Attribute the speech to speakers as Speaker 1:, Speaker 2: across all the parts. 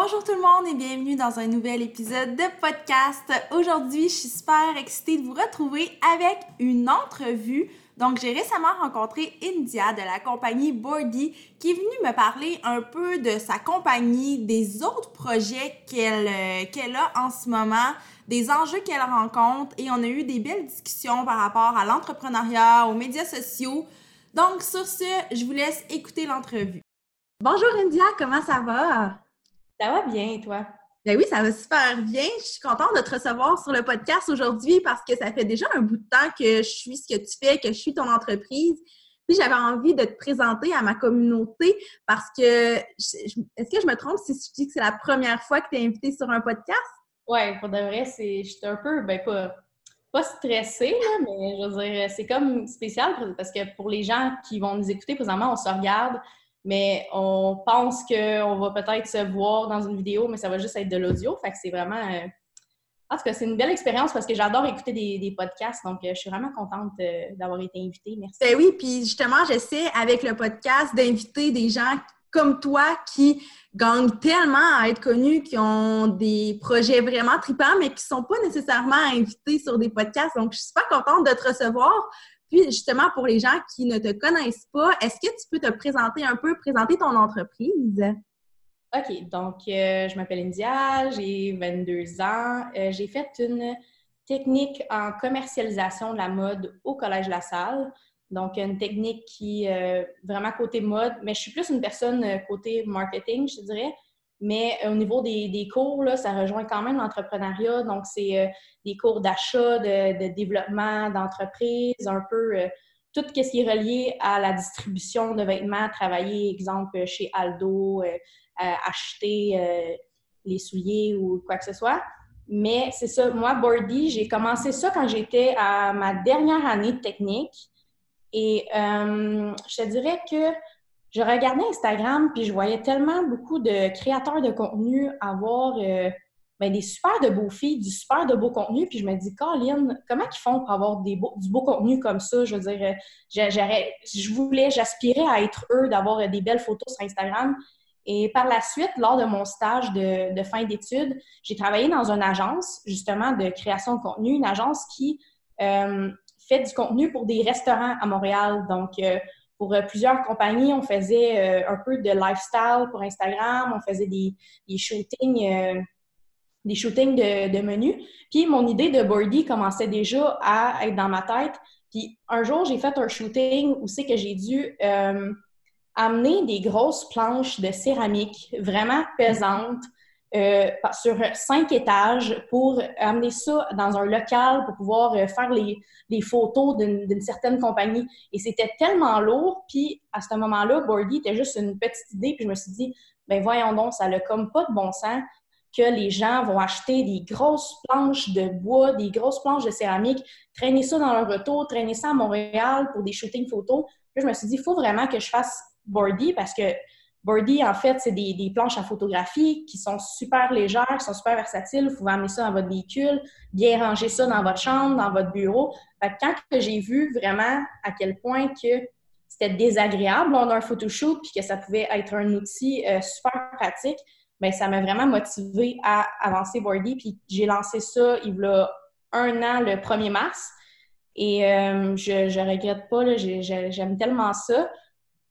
Speaker 1: Bonjour tout le monde et bienvenue dans un nouvel épisode de podcast. Aujourd'hui, je suis super excitée de vous retrouver avec une entrevue. Donc, j'ai récemment rencontré India de la compagnie Boardy qui est venue me parler un peu de sa compagnie, des autres projets qu'elle euh, qu'elle a en ce moment, des enjeux qu'elle rencontre et on a eu des belles discussions par rapport à l'entrepreneuriat, aux médias sociaux. Donc, sur ce, je vous laisse écouter l'entrevue. Bonjour India, comment ça va?
Speaker 2: Ça va bien, toi?
Speaker 1: Ben oui, ça va super bien. Je suis contente de te recevoir sur le podcast aujourd'hui parce que ça fait déjà un bout de temps que je suis ce que tu fais, que je suis ton entreprise. Puis j'avais envie de te présenter à ma communauté parce que est-ce que je me trompe si je dis que c'est la première fois que tu es invitée sur un podcast?
Speaker 2: Oui, pour de vrai, c'est je suis un peu ben pas pas stressée, là, mais je veux dire, c'est comme spécial parce que pour les gens qui vont nous écouter présentement, on se regarde, mais on pense qu'on va peut-être se voir dans une vidéo, mais ça va juste être de l'audio. Fait que c'est vraiment. Euh, en tout cas, c'est une belle expérience parce que j'adore écouter des, podcasts. Donc, euh, je suis vraiment contente euh, d'avoir été invitée. Merci.
Speaker 1: Ben oui, puis justement, j'essaie avec le podcast d'inviter des gens comme toi qui gagnent tellement à être connus, qui ont des projets vraiment tripants, mais qui ne sont pas nécessairement invités sur des podcasts. Donc, je suis super contente de te recevoir. Puis justement, pour les gens qui ne te connaissent pas, est-ce que tu peux te présenter un peu, présenter ton entreprise?
Speaker 2: OK, donc euh, je m'appelle India, j'ai 22 ans. Euh, j'ai fait une technique en commercialisation de la mode au Collège La Salle. Donc, une technique qui est euh, vraiment côté mode, mais je suis plus une personne côté marketing, je dirais. Mais au niveau des, cours, ça rejoint quand même l'entrepreneuriat. Donc, c'est euh, des cours d'achat, de, développement d'entreprise, un peu euh, tout ce qui est relié à la distribution de vêtements, travailler, exemple, chez Aldo, euh, acheter les souliers ou quoi que ce soit. Mais c'est ça, moi, Bordy, j'ai commencé ça quand j'étais à ma dernière année de technique. Et je te dirais que je regardais Instagram, puis je voyais tellement beaucoup de créateurs de contenu avoir euh, ben, des super de beaux filles, du super de beau contenu, puis je me dis, Colin, comment ils font pour avoir des du beau contenu comme ça? Je veux dire, euh, je voulais, j'aspirais à être eux, d'avoir euh, des belles photos sur Instagram. Et par la suite, lors de mon stage de, fin d'études, j'ai travaillé dans une agence, justement, de création de contenu, une agence qui fait du contenu pour des restaurants à Montréal. Donc, pour euh, plusieurs compagnies, on faisait euh, un peu de lifestyle pour Instagram, on faisait des, shootings, euh, des shootings de, menus. Puis mon idée de Boardy commençait déjà à être dans ma tête. Puis un jour, j'ai fait un shooting où c'est que j'ai dû amener des grosses planches de céramique vraiment pesantes euh, sur cinq étages pour amener ça dans un local pour pouvoir euh, faire les, photos d'une certaine compagnie. Et c'était tellement lourd. Puis à ce moment-là, Bordy était juste une petite idée. Puis je me suis dit, ben voyons donc, ça n'a comme pas de bon sens que les gens vont acheter des grosses planches de bois, des grosses planches de céramique, traîner ça dans leur retour, traîner ça à Montréal pour des shootings photos. Puis je me suis dit, il faut vraiment que je fasse Bordy parce que Boardy, en fait, c'est des, planches à photographie qui sont super légères, qui sont super versatiles. Vous pouvez amener ça dans votre véhicule, bien ranger ça dans votre chambre, dans votre bureau. quand j'ai vu vraiment à quel point que c'était désagréable lors d'un photoshoot puis que ça pouvait être un outil euh, super pratique, bien, ça m'a vraiment motivé à avancer Boardy. Puis j'ai lancé ça il y a un an, le 1er mars. Et euh, je ne regrette pas, j'aime tellement ça.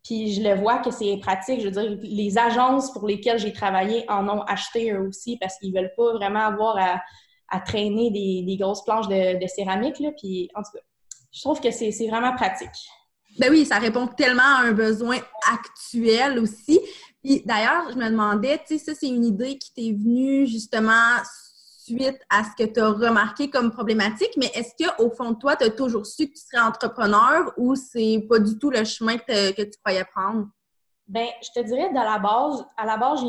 Speaker 2: Puis je le vois que c'est pratique. Je veux dire, les agences pour lesquelles j'ai travaillé en ont acheté eux aussi parce qu'ils veulent pas vraiment avoir à, traîner des, grosses planches de, céramique. Là. Puis en tout cas, je trouve que c'est vraiment pratique.
Speaker 1: Ben oui, ça répond tellement à un besoin actuel aussi. Puis d'ailleurs, je me demandais, tu sais, ça, c'est une idée qui t'est venue justement suite à ce que tu as remarqué comme problématique, mais est-ce qu'au fond de toi, tu as toujours su que tu serais entrepreneur ou c'est pas du tout le chemin que, tu croyais prendre?
Speaker 2: Bien, je te dirais, de la base, à la base,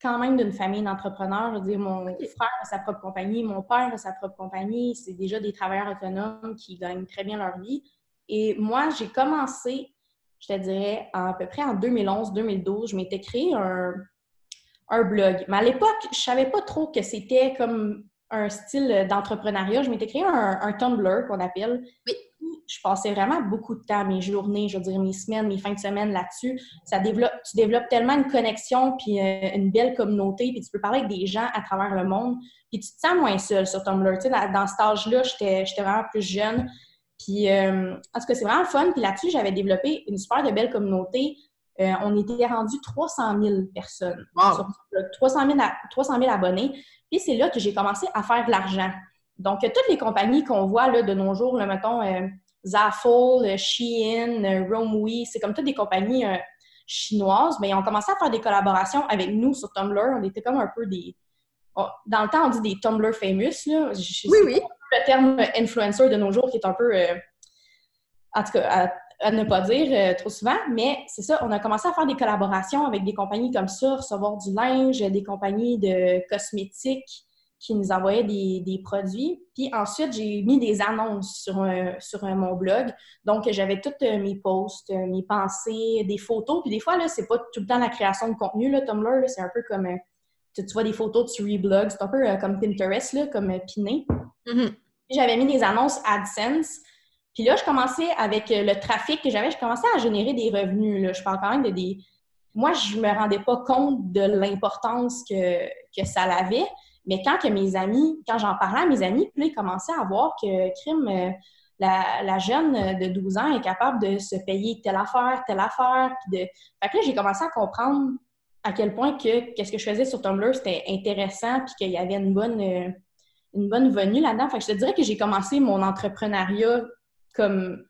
Speaker 2: quand même d'une famille d'entrepreneurs. Je veux dire, mon frère a sa propre compagnie, mon père a sa propre compagnie. C'est déjà des travailleurs autonomes qui gagnent très bien leur vie. Et moi, j'ai commencé, je te dirais, à, peu près en 2011-2012, je m'étais créé un, blog. Mais à l'époque, je ne savais pas trop que c'était comme un style d'entrepreneuriat. Je m'étais créé un, un Tumblr qu'on appelle. Oui je passais vraiment beaucoup de temps, mes journées, je veux dire, mes semaines, mes fins de semaine là-dessus. Ça développe, tu développes tellement une connexion, puis euh, une belle communauté, puis tu peux parler avec des gens à travers le monde, puis tu te sens moins seul sur Tumblr. Tu sais, dans, cet âge-là, j'étais vraiment plus jeune. Puis, euh, en tout cas, c'est vraiment fun. Puis là-dessus, j'avais développé une super de belle communauté. Euh, on était rendu 300 000 personnes. Wow. 300, 000, 300 000 abonnés. Puis c'est là que j'ai commencé à faire de l'argent. Donc, toutes les compagnies qu'on voit là, de nos jours, là, mettons, Zaful, Shein, Romwe, c'est comme toutes des compagnies euh, chinoises, mais ils ont commencé à faire des collaborations avec nous sur Tumblr. On était comme un peu des... Dans le temps, on dit des Tumblr famous. Là.
Speaker 1: oui, oui.
Speaker 2: Le terme influencer de nos jours qui est un peu... Euh, en tout cas, à, ne pas dire euh, trop souvent, mais c'est ça, on a commencé à faire des collaborations avec des compagnies comme ça, recevoir du linge, des compagnies de cosmétiques, qui nous envoyait des, produits. Puis ensuite, j'ai mis des annonces sur, sur mon blog. Donc, j'avais toutes euh, mes posts, euh, mes pensées, des photos. Puis des fois, là, c'est pas tout le temps la création de contenu, là, Tumblr. C'est un peu comme... Euh, tu, vois des photos, tu reblogs. C'est un peu comme Pinterest, là, comme Piné. Mm-hmm. J'avais mis des annonces AdSense. Puis là, je commençais avec le trafic que j'avais, je commençais à générer des revenus. Là. Je parle quand même de des... Moi, je me rendais pas compte de l'importance que, que ça avait. Mais quand que mes amis, quand j'en parlais à mes amis, puis ils commençaient à voir que crime, euh, la, jeune de 12 ans est capable de se payer telle affaire, telle affaire. Puis de... Fait que là, j'ai commencé à comprendre à quel point que qu'est-ce que je faisais sur Tumblr, c'était intéressant, puis qu'il y avait une bonne, euh, une bonne venue là-dedans. Fait que je te dirais que j'ai commencé mon entrepreneuriat comme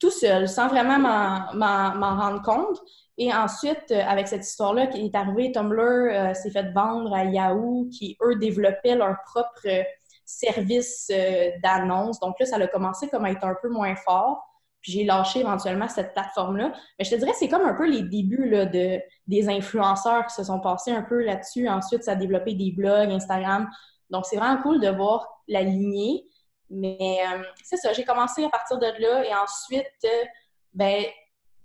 Speaker 2: tout seul, sans vraiment m'en rendre compte. Et ensuite, euh, avec cette histoire-là qui est arrivée, Tumblr euh, s'est fait vendre à Yahoo, qui, eux, développaient leur propre euh, service d'annonce. Donc là, ça a commencé comme à être un peu moins fort. Puis j'ai lâché éventuellement cette plateforme-là. Mais je te dirais, c'est comme un peu les débuts là, de, des influenceurs qui se sont passés un peu là-dessus. Ensuite, ça a développé des blogs, Instagram. Donc, c'est vraiment cool de voir la lignée. Mais c'est ça, j'ai commencé à partir de là. Et ensuite, ben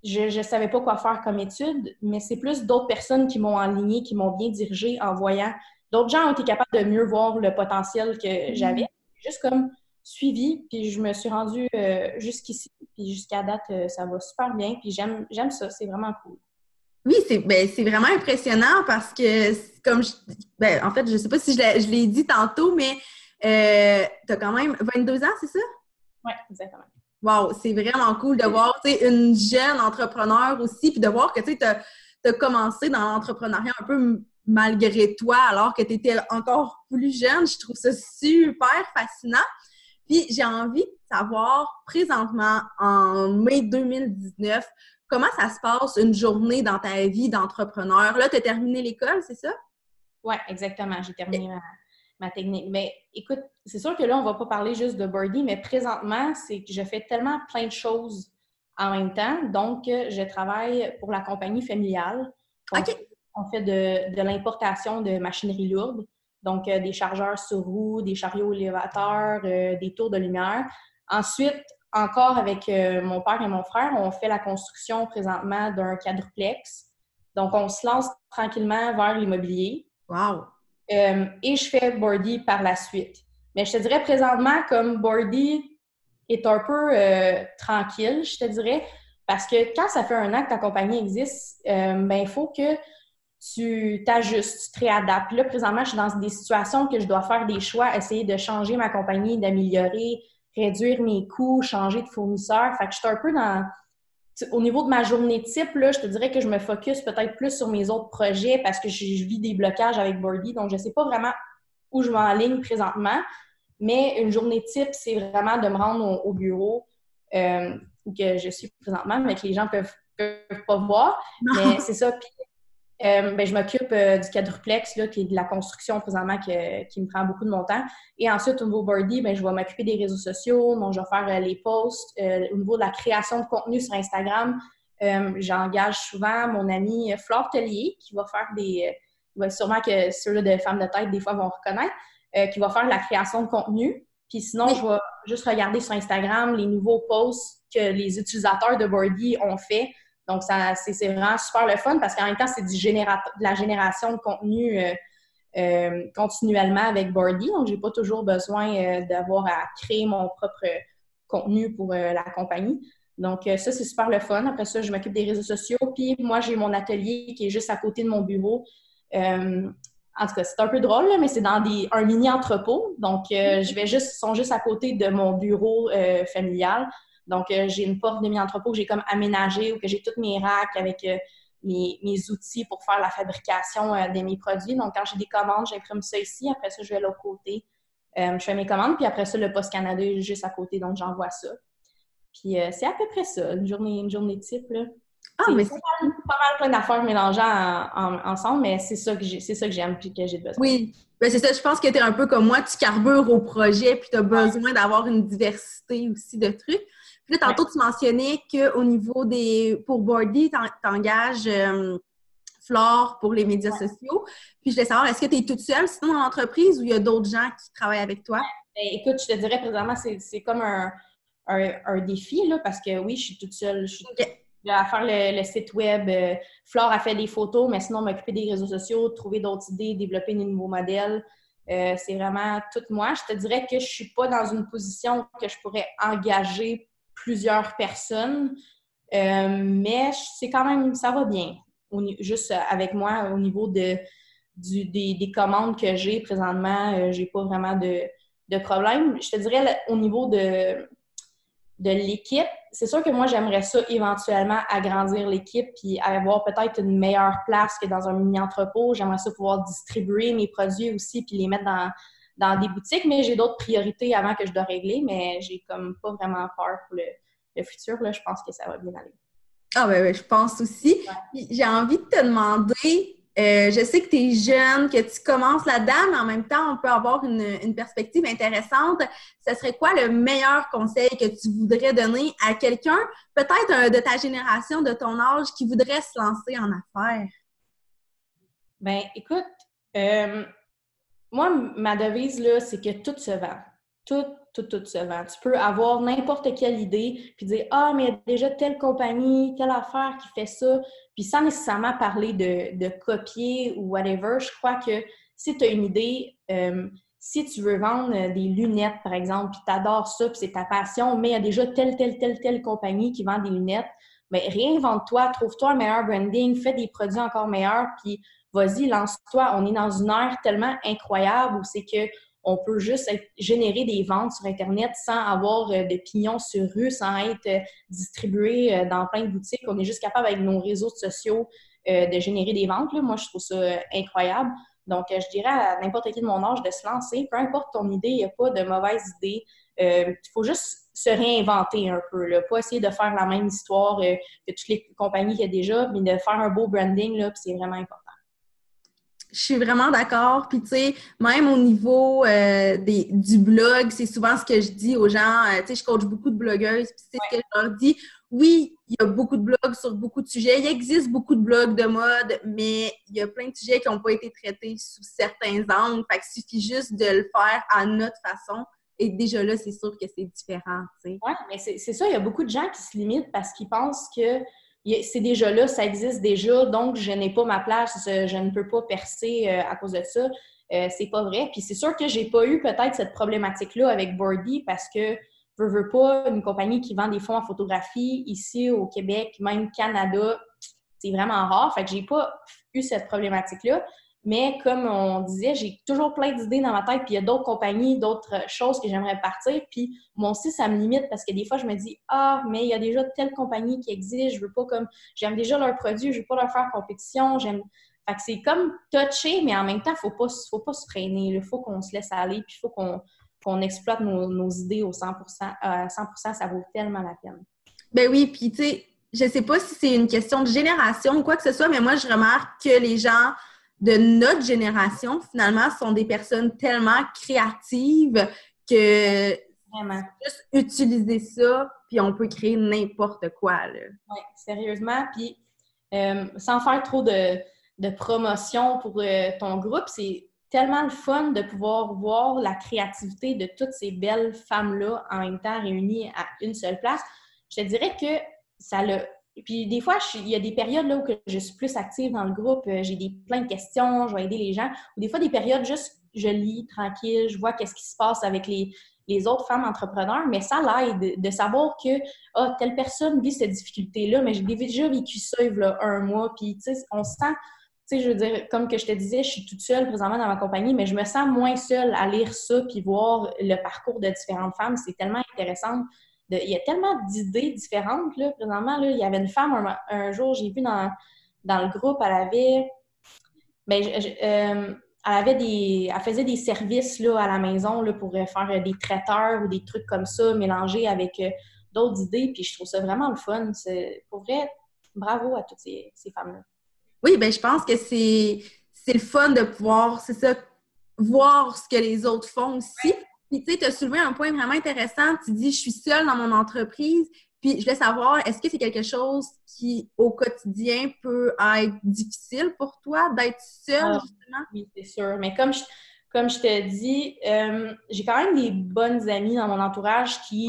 Speaker 2: je ne savais pas quoi faire comme étude, mais c'est plus d'autres personnes qui m'ont enligné, qui m'ont bien dirigé en voyant. D'autres gens ont été capables de mieux voir le potentiel que mm-hmm. j'avais. Juste comme suivi, puis je me suis rendue euh, jusqu'ici, puis jusqu'à date, euh, ça va super bien, puis j'aime ça, c'est vraiment cool.
Speaker 1: Oui, c'est ben, vraiment impressionnant parce que, comme je, ben, en fait, je ne sais pas si je l'ai dit tantôt, mais euh, tu as quand même 22 ans, c'est ça?
Speaker 2: Oui, exactement.
Speaker 1: Wow, c'est vraiment cool de voir une jeune entrepreneur aussi, puis de voir que tu as, commencé dans l'entrepreneuriat un peu malgré toi, alors que tu étais encore plus jeune. Je trouve ça super fascinant. Puis j'ai envie de savoir présentement, en mai 2019, comment ça se passe une journée dans ta vie d'entrepreneur? Là, tu as terminé l'école, c'est ça?
Speaker 2: Oui, exactement. J'ai terminé ma, ma technique. Mais écoute, c'est sûr que là, on va pas parler juste de birdie, mais présentement, c'est que je fais tellement plein de choses en même temps. Donc, je travaille pour la compagnie familiale. On, fait de, l'importation de machinerie lourde, donc euh, des chargeurs sur roues, des chariots élévateurs, euh, des tours de lumière. Ensuite, encore avec euh, mon père et mon frère, on fait la construction présentement d'un quadruplex. Donc, on se lance tranquillement vers l'immobilier.
Speaker 1: Wow!
Speaker 2: Euh, et je fais Bordy par la suite. Mais je te dirais présentement, comme Bordy est un peu euh, tranquille, je te dirais, parce que quand ça fait un an que ta compagnie existe, euh, ben, il faut que tu t'ajustes, tu te réadaptes. là, présentement, je suis dans des situations que je dois faire des choix, essayer de changer ma compagnie, d'améliorer, réduire mes coûts, changer de fournisseur. Fait que je suis un peu dans au niveau de ma journée type, là, je te dirais que je me focus peut-être plus sur mes autres projets parce que je, vis des blocages avec Bordy, donc je ne sais pas vraiment où je m'enligne présentement. Mais une journée type, c'est vraiment de me rendre au, bureau euh, où que je suis présentement, mais que les gens ne peuvent, peuvent, pas voir. Mais c'est ça. Puis euh, ben, je m'occupe euh, du quadruplex, là, qui est de la construction présentement qui me prend beaucoup de mon temps. Et ensuite, au niveau Birdie, ben, je vais m'occuper des réseaux sociaux, donc je vais faire euh, les posts. au niveau de la création de contenu sur Instagram, j'engage souvent mon ami Flore Tellier qui va faire des, sûrement que ceux-là de femmes de tête, des fois, vont reconnaître, qui va faire la création de contenu. Puis sinon, je vais juste regarder sur Instagram les nouveaux posts que les utilisateurs de Bordy ont fait. Donc, ça, c'est, vraiment super le fun parce qu'en même temps, c'est du de la génération de contenu euh, euh, continuellement avec Bordy. Donc, j'ai pas toujours besoin d'avoir à créer mon propre contenu pour la compagnie. Donc, ça, c'est super le fun. Après ça, je m'occupe des réseaux sociaux. Puis, moi, j'ai mon atelier qui est juste à côté de mon bureau. En tout cas, c'est un peu drôle, mais c'est dans des, un mini-entrepôt. Donc, euh, mm-hmm. je vais juste, sont juste à côté de mon bureau euh, familial. Donc, euh, j'ai une porte de mini-entrepôt que j'ai comme aménagée où que j'ai toutes mes racks avec mes, mes, outils pour faire la fabrication de mes produits. Donc, quand j'ai des commandes, j'imprime ça ici. Après ça, je vais à l'autre côté. je fais mes commandes. Puis après ça, le Poste Canada est juste à côté. Donc, j'envoie ça. Puis, c'est à peu près ça, une journée, une journée type. Là. Ah, mais c'est pas mal plein d'affaires mélangées ensemble, mais c'est ça que j'ai, c'est ça que j'aime puis que j'ai besoin.
Speaker 1: Oui, ben c'est ça. Je pense que tu es un peu comme moi, tu carbures au projet puis tu as besoin d'avoir une diversité aussi de trucs. Puis là, tantôt, tu mentionnais qu'au niveau des. Pour Bordy, tu engages euh, Flore pour les médias sociaux. Puis je voulais savoir, est-ce que tu es toute seule sinon dans l'entreprise ou il y a d'autres gens qui travaillent avec toi?
Speaker 2: Ben, écoute, je te dirais présentement, c'est, comme un, un, défi, là, parce que oui, je suis toute seule. Je suis à faire le, site web. Euh, Flore a fait des photos, mais sinon, m'occuper des réseaux sociaux, trouver d'autres idées, développer des nouveaux modèles. Euh, c'est vraiment tout moi. Je te dirais que je ne suis pas dans une position que je pourrais engager plusieurs personnes, euh, mais c'est quand même, ça va bien. juste avec moi, au niveau de, des, commandes que j'ai présentement, j'ai pas vraiment de, de problème. Je te dirais au niveau de, de l'équipe, c'est sûr que moi, j'aimerais ça éventuellement agrandir l'équipe puis avoir peut-être une meilleure place que dans un mini-entrepôt. J'aimerais ça pouvoir distribuer mes produits aussi puis les mettre dans, dans des boutiques, mais j'ai d'autres priorités avant que je dois régler, mais j'ai comme pas vraiment peur pour le, futur. Là, je pense que ça va bien aller.
Speaker 1: Ah ben, je pense aussi. J'ai envie de te demander, euh, je sais que tu es jeune, que tu commences là-dedans, mais en même temps, on peut avoir une, perspective intéressante. Ce serait quoi le meilleur conseil que tu voudrais donner à quelqu'un, peut-être de ta génération, de ton âge, qui voudrait se lancer en affaires?
Speaker 2: Ben, écoute, euh, moi, ma devise, là, c'est que tout se vend. Tout, tout, tout se vend. Tu peux avoir n'importe quelle idée, puis dire Ah, mais il y a déjà telle compagnie, telle affaire qui fait ça, puis sans nécessairement parler de, copier ou whatever. Je crois que si tu as une idée, euh, si tu veux vendre des lunettes, par exemple, puis tu ça, puis c'est ta passion, mais il y a déjà telle, telle, telle, telle compagnie qui vend des lunettes, mais ben, réinvente-toi, trouve-toi un meilleur branding, fais des produits encore meilleurs, puis vas-y, lance-toi. On est dans une ère tellement incroyable où c'est que on peut juste générer des ventes sur Internet sans avoir euh, de pignons sur rue, sans être euh, distribué euh, dans plein de boutiques. On est juste capable avec nos réseaux sociaux de générer des ventes. Moi, je trouve ça incroyable. Donc, je dirais à n'importe qui de mon âge de se lancer, peu importe ton idée, il n'y a pas de mauvaise idée. Il faut juste se réinventer un peu, là. pas essayer de faire la même histoire que toutes les compagnies qu'il y a déjà, mais de faire un beau branding, là, c'est vraiment important
Speaker 1: je suis vraiment d'accord. Puis, tu sais, même au niveau euh, des, du blog, c'est souvent ce que je dis aux gens. Euh, tu sais, je coach beaucoup de blogueuses, puis c'est ce que je leur dis. Oui, il y a beaucoup de blogs sur beaucoup de sujets. Il existe beaucoup de blogs de mode, mais il y a plein de sujets qui n'ont pas été traités sous certains angles. Fait qu'il suffit juste de le faire à notre façon. Et déjà là, c'est sûr que c'est différent, tu sais.
Speaker 2: Oui, mais c'est ça. Il y a beaucoup de gens qui se limitent parce qu'ils pensent que c'est déjà là, ça existe déjà, donc je n'ai pas ma place, je ne peux pas percer euh, à cause de ça. Euh, c'est pas vrai. Puis c'est sûr que j'ai pas eu peut-être cette problématique-là avec Bordy parce que veux pas une compagnie qui vend des fonds en photographie ici au Québec, même Canada, c'est vraiment rare. Fait que j'ai pas eu cette problématique-là. Mais comme on disait, j'ai toujours plein d'idées dans ma tête, puis il y a d'autres compagnies, d'autres choses que j'aimerais partir. Puis moi aussi, ça me limite parce que des fois, je me dis Ah, mais il y a déjà telle compagnie qui existe, je veux pas comme. J'aime déjà leurs produits, je veux pas leur faire compétition. J'aime. Fait que c'est comme touché, mais en même temps, faut pas, faut pas se freiner. Il faut qu'on se laisse aller, puis il faut qu'on exploite nos, idées au 100 à 100 ça vaut tellement la peine.
Speaker 1: Ben oui, puis tu sais, je sais pas si c'est une question de génération ou quoi que ce soit, mais moi, je remarque que les gens de notre génération, finalement, sont des personnes tellement créatives que Vraiment. juste utiliser ça, puis on peut créer n'importe quoi.
Speaker 2: Oui, sérieusement. Puis euh, sans faire trop de, de promotion pour euh, ton groupe. C'est tellement le fun de pouvoir voir la créativité de toutes ces belles femmes-là en même temps réunies à une seule place. Je te dirais que ça l'a. Puis des fois, il y a des périodes là où je suis plus active dans le groupe, euh, j'ai des, plein de questions, je vais aider les gens. Ou des fois, des périodes juste je lis tranquille, je vois qu'est-ce qui se passe avec les, les autres femmes entrepreneurs, mais ça l'aide de savoir que ah, telle personne vit cette difficulté-là, mais j'ai déjà vécu ça il y a un mois, puis tu sais, on sent, tu sais, je veux dire, comme que je te disais, je suis toute seule présentement dans ma compagnie, mais je me sens moins seule à lire ça puis voir le parcours de différentes femmes. C'est tellement intéressant. Il y a tellement d'idées différentes, là, présentement. Là, il y avait une femme, un, jour, j'ai vu dans, dans le groupe, elle avait... Ben, euh, elle avait des, elle faisait des services là, à la maison là, pour euh, faire euh, des traiteurs ou des trucs comme ça, mélangés avec d'autres idées. Puis je trouve ça vraiment le fun. Pour vrai, bravo à toutes ces, femmes-là.
Speaker 1: Oui, ben je pense que c'est, le fun de pouvoir, c'est ça, voir ce que les autres font aussi. Puis tu sais, tu as soulevé un point vraiment intéressant. Tu dis, je suis seule dans mon entreprise, puis je voulais savoir, est-ce que c'est quelque chose qui, au quotidien, peut être difficile pour toi d'être seule, ah, justement?
Speaker 2: Oui, c'est sûr. Mais comme je, comme je te dis, euh, j'ai quand même des bonnes amies dans mon entourage qui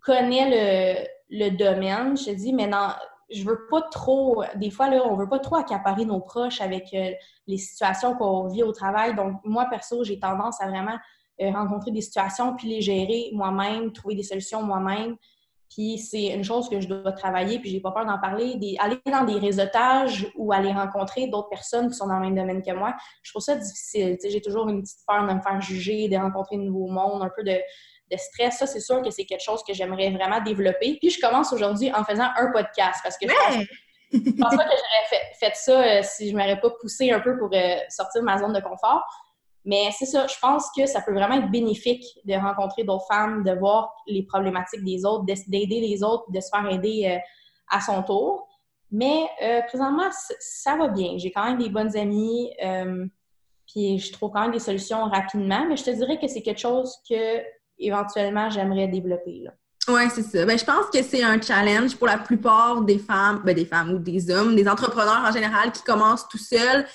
Speaker 2: connaissent le, domaine. Je te dis, mais non, je veux pas trop, des fois, là, on veut pas trop accaparer nos proches avec euh, les situations qu'on vit au travail. Donc, moi, perso, j'ai tendance à vraiment euh, rencontrer des situations puis les gérer moi-même, trouver des solutions moi-même. Puis c'est une chose que je dois travailler, puis j'ai pas peur d'en parler. Des, aller dans des réseautages ou aller rencontrer d'autres personnes qui sont dans le même domaine que moi, je trouve ça difficile. J'ai toujours une petite peur de me faire juger, de rencontrer de nouveaux mondes, un peu de, stress. Ça, c'est sûr que c'est quelque chose que j'aimerais vraiment développer. Puis je commence aujourd'hui en faisant un podcast parce que je pense, pense pas que j'aurais fait, ça euh, si je m'aurais pas poussé un peu pour euh, sortir de ma zone de confort. Mais c'est ça, je pense que ça peut vraiment être bénéfique de rencontrer d'autres femmes, de voir les problématiques des autres, d'aider les autres, de se faire aider euh, à son tour. Mais euh, présentement, ça va bien. J'ai quand même des bonnes amies, euh, puis je trouve quand même des solutions rapidement, mais je te dirais que c'est quelque chose que éventuellement j'aimerais développer.
Speaker 1: Oui, c'est ça. Ben, je pense que c'est un challenge pour la plupart des femmes, ben, des femmes ou des hommes, des entrepreneurs en général qui commencent tout seuls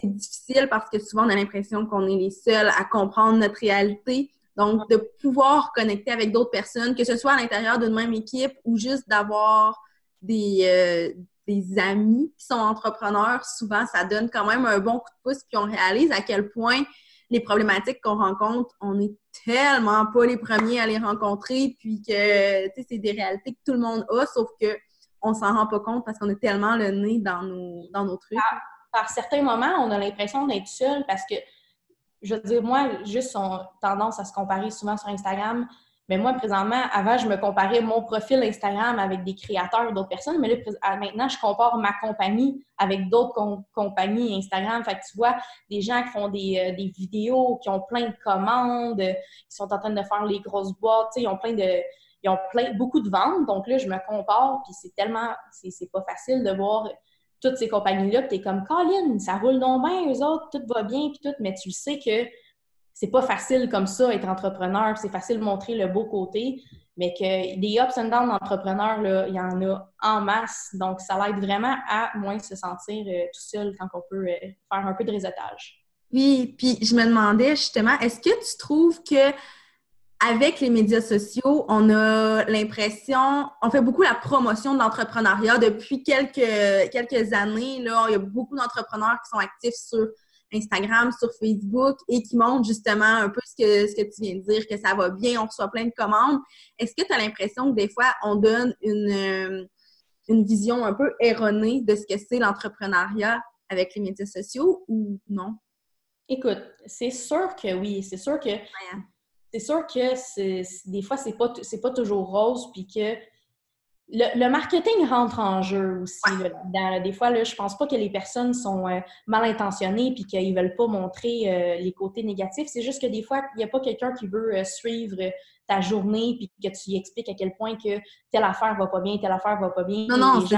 Speaker 1: c'est difficile parce que souvent on a l'impression qu'on est les seuls à comprendre notre réalité. Donc, de pouvoir connecter avec d'autres personnes, que ce soit à l'intérieur d'une même équipe ou juste d'avoir des, euh, des amis qui sont entrepreneurs, souvent ça donne quand même un bon coup de pouce, puis on réalise à quel point les problématiques qu'on rencontre, on n'est tellement pas les premiers à les rencontrer, puis que c'est des réalités que tout le monde a, sauf que on s'en rend pas compte parce qu'on est tellement le nez dans nos, dans nos trucs.
Speaker 2: Ah, par certains moments, on a l'impression d'être seul parce que, je veux dire, moi, juste on tendance à se comparer souvent sur Instagram. Mais moi, présentement, avant, je me comparais mon profil Instagram avec des créateurs d'autres personnes. Mais là, maintenant, je compare ma compagnie avec d'autres compagnies Instagram. Fait que tu vois, des gens qui font des, euh, des, vidéos, qui ont plein de commandes, qui sont en train de faire les grosses boîtes, ils ont plein de. Ils ont plein, beaucoup de ventes. Donc là, je me compare, puis c'est tellement. C'est pas facile de voir toutes ces compagnies-là, tu es comme, Colin, ça roule donc bien, eux autres, tout va bien, puis tout, mais tu sais que c'est pas facile comme ça être entrepreneur, c'est facile de montrer le beau côté, mais que des ups and downs d'entrepreneurs, il y en a en masse, donc ça l'aide vraiment à moins se sentir euh, tout seul quand on peut euh, faire un peu de réseautage.
Speaker 1: Oui, puis je me demandais justement, est-ce que tu trouves que avec les médias sociaux, on a l'impression, on fait beaucoup la promotion de l'entrepreneuriat depuis quelques, quelques années. Là, il y a beaucoup d'entrepreneurs qui sont actifs sur Instagram, sur Facebook et qui montrent justement un peu ce que, ce que tu viens de dire, que ça va bien, on reçoit plein de commandes. Est-ce que tu as l'impression que des fois, on donne une, euh, une vision un peu erronée de ce que c'est l'entrepreneuriat avec les médias sociaux ou non?
Speaker 2: Écoute, c'est sûr que oui. C'est sûr que c'est sûr que des fois, c'est pas, pas toujours rose, puis que le, marketing rentre en jeu aussi. des fois, là, je pense pas que les personnes sont euh, mal intentionnées puis qu'ils veulent pas montrer euh, les côtés négatifs. C'est juste que des fois, il n'y a pas quelqu'un qui veut euh, suivre ta journée puis que tu lui expliques à quel point que telle affaire va pas bien, telle affaire va pas bien.
Speaker 1: Non, non,
Speaker 2: c'est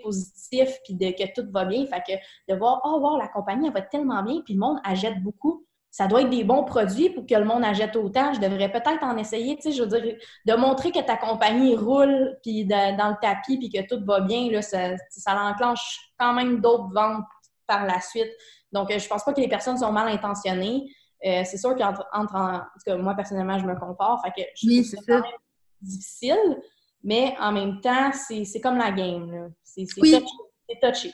Speaker 2: positif puis de, que tout va bien. Fait que de voir, oh, wow, la compagnie, elle va tellement bien puis le monde achète beaucoup ça doit être des bons produits pour que le monde achète autant. Je devrais peut-être en essayer, tu sais, je veux dire, de montrer que ta compagnie roule, puis dans le tapis, puis que tout va bien, là, ça, ça enclenche quand même d'autres ventes par la suite. Donc, euh, je pense pas que les personnes sont mal intentionnées. Euh, c'est sûr qu'entre, entre, en, tout cas, moi, personnellement, je me compare, fait que je
Speaker 1: oui, c'est quand même
Speaker 2: difficile, mais en même temps, c'est, comme la game, C'est, touché. C'est touché.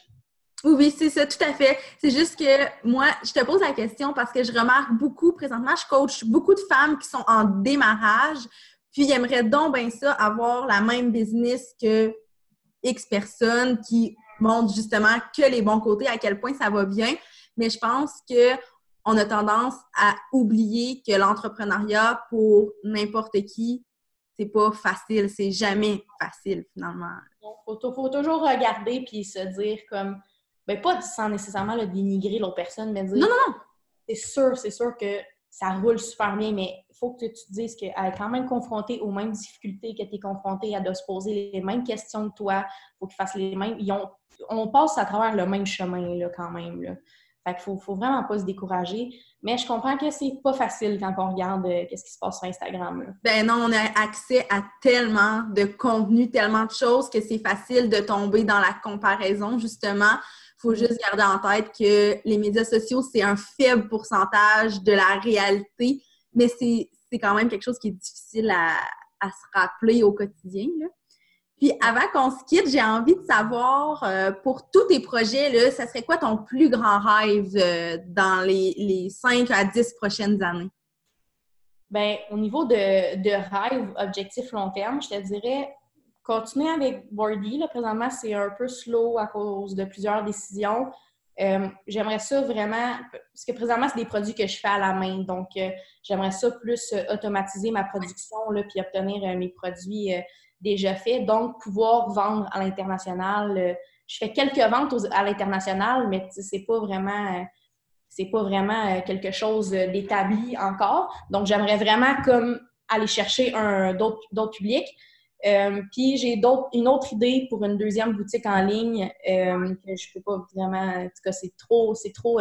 Speaker 1: Oui, c'est ça, tout à fait. C'est juste que moi, je te pose la question parce que je remarque beaucoup, présentement, je coach beaucoup de femmes qui sont en démarrage, puis ils aimeraient donc bien ça, avoir la même business que X personnes qui montrent justement que les bons côtés, à quel point ça va bien. Mais je pense que on a tendance à oublier que l'entrepreneuriat pour n'importe qui, c'est pas facile, c'est jamais facile finalement.
Speaker 2: Il faut, faut, toujours regarder puis se dire comme ben pas sans nécessairement le dénigrer l'autre personne, mais dire
Speaker 1: Non, non, non!
Speaker 2: C'est sûr, c'est sûr que ça roule super bien, mais il faut que tu te dises qu'elle est quand même confrontée aux mêmes difficultés que tu es confrontée, elle doit se poser les mêmes questions de toi, il faut qu'ils fassent les mêmes. on passe à travers le même chemin là, quand même. Là. Fait qu'il faut, faut vraiment pas se décourager. Mais je comprends que c'est pas facile quand on regarde euh, qu'est-ce qui se passe sur Instagram. Là.
Speaker 1: Ben non, on a accès à tellement de contenu, tellement de choses que c'est facile de tomber dans la comparaison, justement. Faut juste garder en tête que les médias sociaux, c'est un faible pourcentage de la réalité, mais c'est quand même quelque chose qui est difficile à, à se rappeler au quotidien. Puis avant qu'on se quitte, j'ai envie de savoir, euh, pour tous tes projets, là, serait quoi ton plus grand rêve euh, dans les, les 5 à 10 prochaines années?
Speaker 2: Bien, au niveau de, de rêve, objectif long terme, je te dirais continuer avec Bordy. Là, présentement, c'est un peu slow à cause de plusieurs décisions. Euh, j'aimerais ça vraiment, parce que présentement, c'est des produits que je fais à la main. Donc, j'aimerais ça plus automatiser ma production, là, puis obtenir mes produits déjà fait, donc pouvoir vendre à l'international. Euh, je fais quelques ventes à l'international, mais c'est pas vraiment c'est pas vraiment euh, quelque chose d'établi encore. Donc j'aimerais vraiment comme aller chercher un d'autres publics. Euh, puis j'ai une autre idée pour une deuxième boutique en ligne que je peux pas vraiment. En tout cas, c'est trop, c'est trop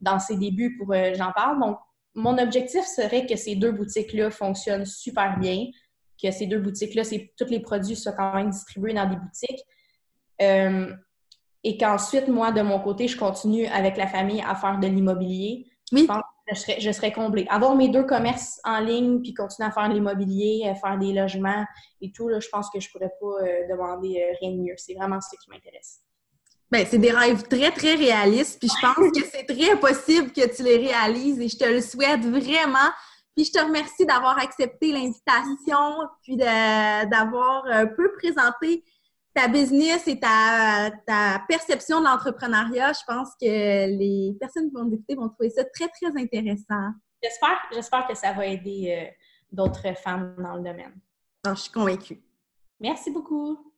Speaker 2: dans ses débuts pour j'en parle. Donc mon objectif serait que ces deux boutiques-là fonctionnent super bien, que ces deux boutiques-là, tous les produits soient quand même distribués dans des boutiques. Euh, et qu'ensuite, moi, de mon côté, je continue avec la famille à faire de l'immobilier.
Speaker 1: Oui.
Speaker 2: Je pense je serais, je serais comblée. Avoir mes deux commerces en ligne, puis continuer à faire de l'immobilier, euh, faire des logements et tout, là, je pense que je pourrais pas euh, demander rien de mieux. C'est vraiment ce qui m'intéresse.
Speaker 1: Bien, c'est des rêves très, très réalistes, puis je pense que c'est très possible que tu les réalises et je te le souhaite vraiment. Puis je te remercie d'avoir accepté l'invitation, puis d'avoir un peu présenté ta business et ta, perception de l'entrepreneuriat. Je pense que les personnes qui vont écouter vont trouver ça très, très intéressant.
Speaker 2: J'espère, j'espère que ça va aider euh, d'autres femmes dans le domaine.
Speaker 1: je suis convaincue.
Speaker 2: Merci beaucoup.